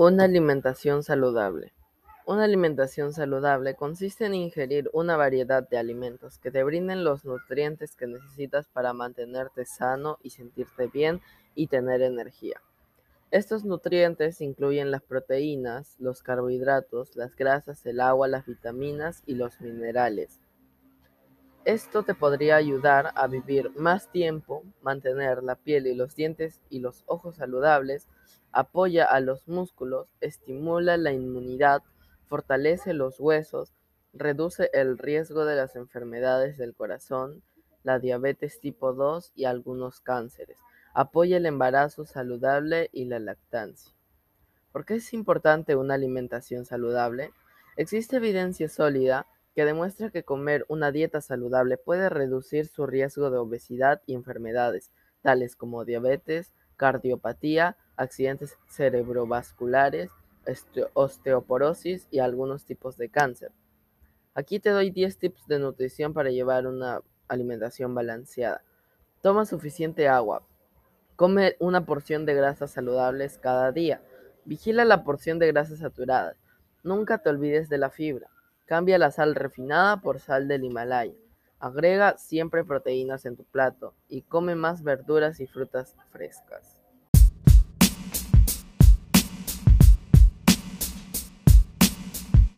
Una alimentación saludable. Una alimentación saludable consiste en ingerir una variedad de alimentos que te brinden los nutrientes que necesitas para mantenerte sano y sentirte bien y tener energía. Estos nutrientes incluyen las proteínas, los carbohidratos, las grasas, el agua, las vitaminas y los minerales. Esto te podría ayudar a vivir más tiempo, mantener la piel y los dientes y los ojos saludables, apoya a los músculos, estimula la inmunidad, fortalece los huesos, reduce el riesgo de las enfermedades del corazón, la diabetes tipo 2 y algunos cánceres, apoya el embarazo saludable y la lactancia. ¿Por qué es importante una alimentación saludable? Existe evidencia sólida que demuestra que comer una dieta saludable puede reducir su riesgo de obesidad y enfermedades, tales como diabetes, cardiopatía, accidentes cerebrovasculares, osteoporosis y algunos tipos de cáncer. Aquí te doy 10 tips de nutrición para llevar una alimentación balanceada. Toma suficiente agua. Come una porción de grasas saludables cada día. Vigila la porción de grasas saturadas. Nunca te olvides de la fibra. Cambia la sal refinada por sal del Himalaya. Agrega siempre proteínas en tu plato y come más verduras y frutas frescas.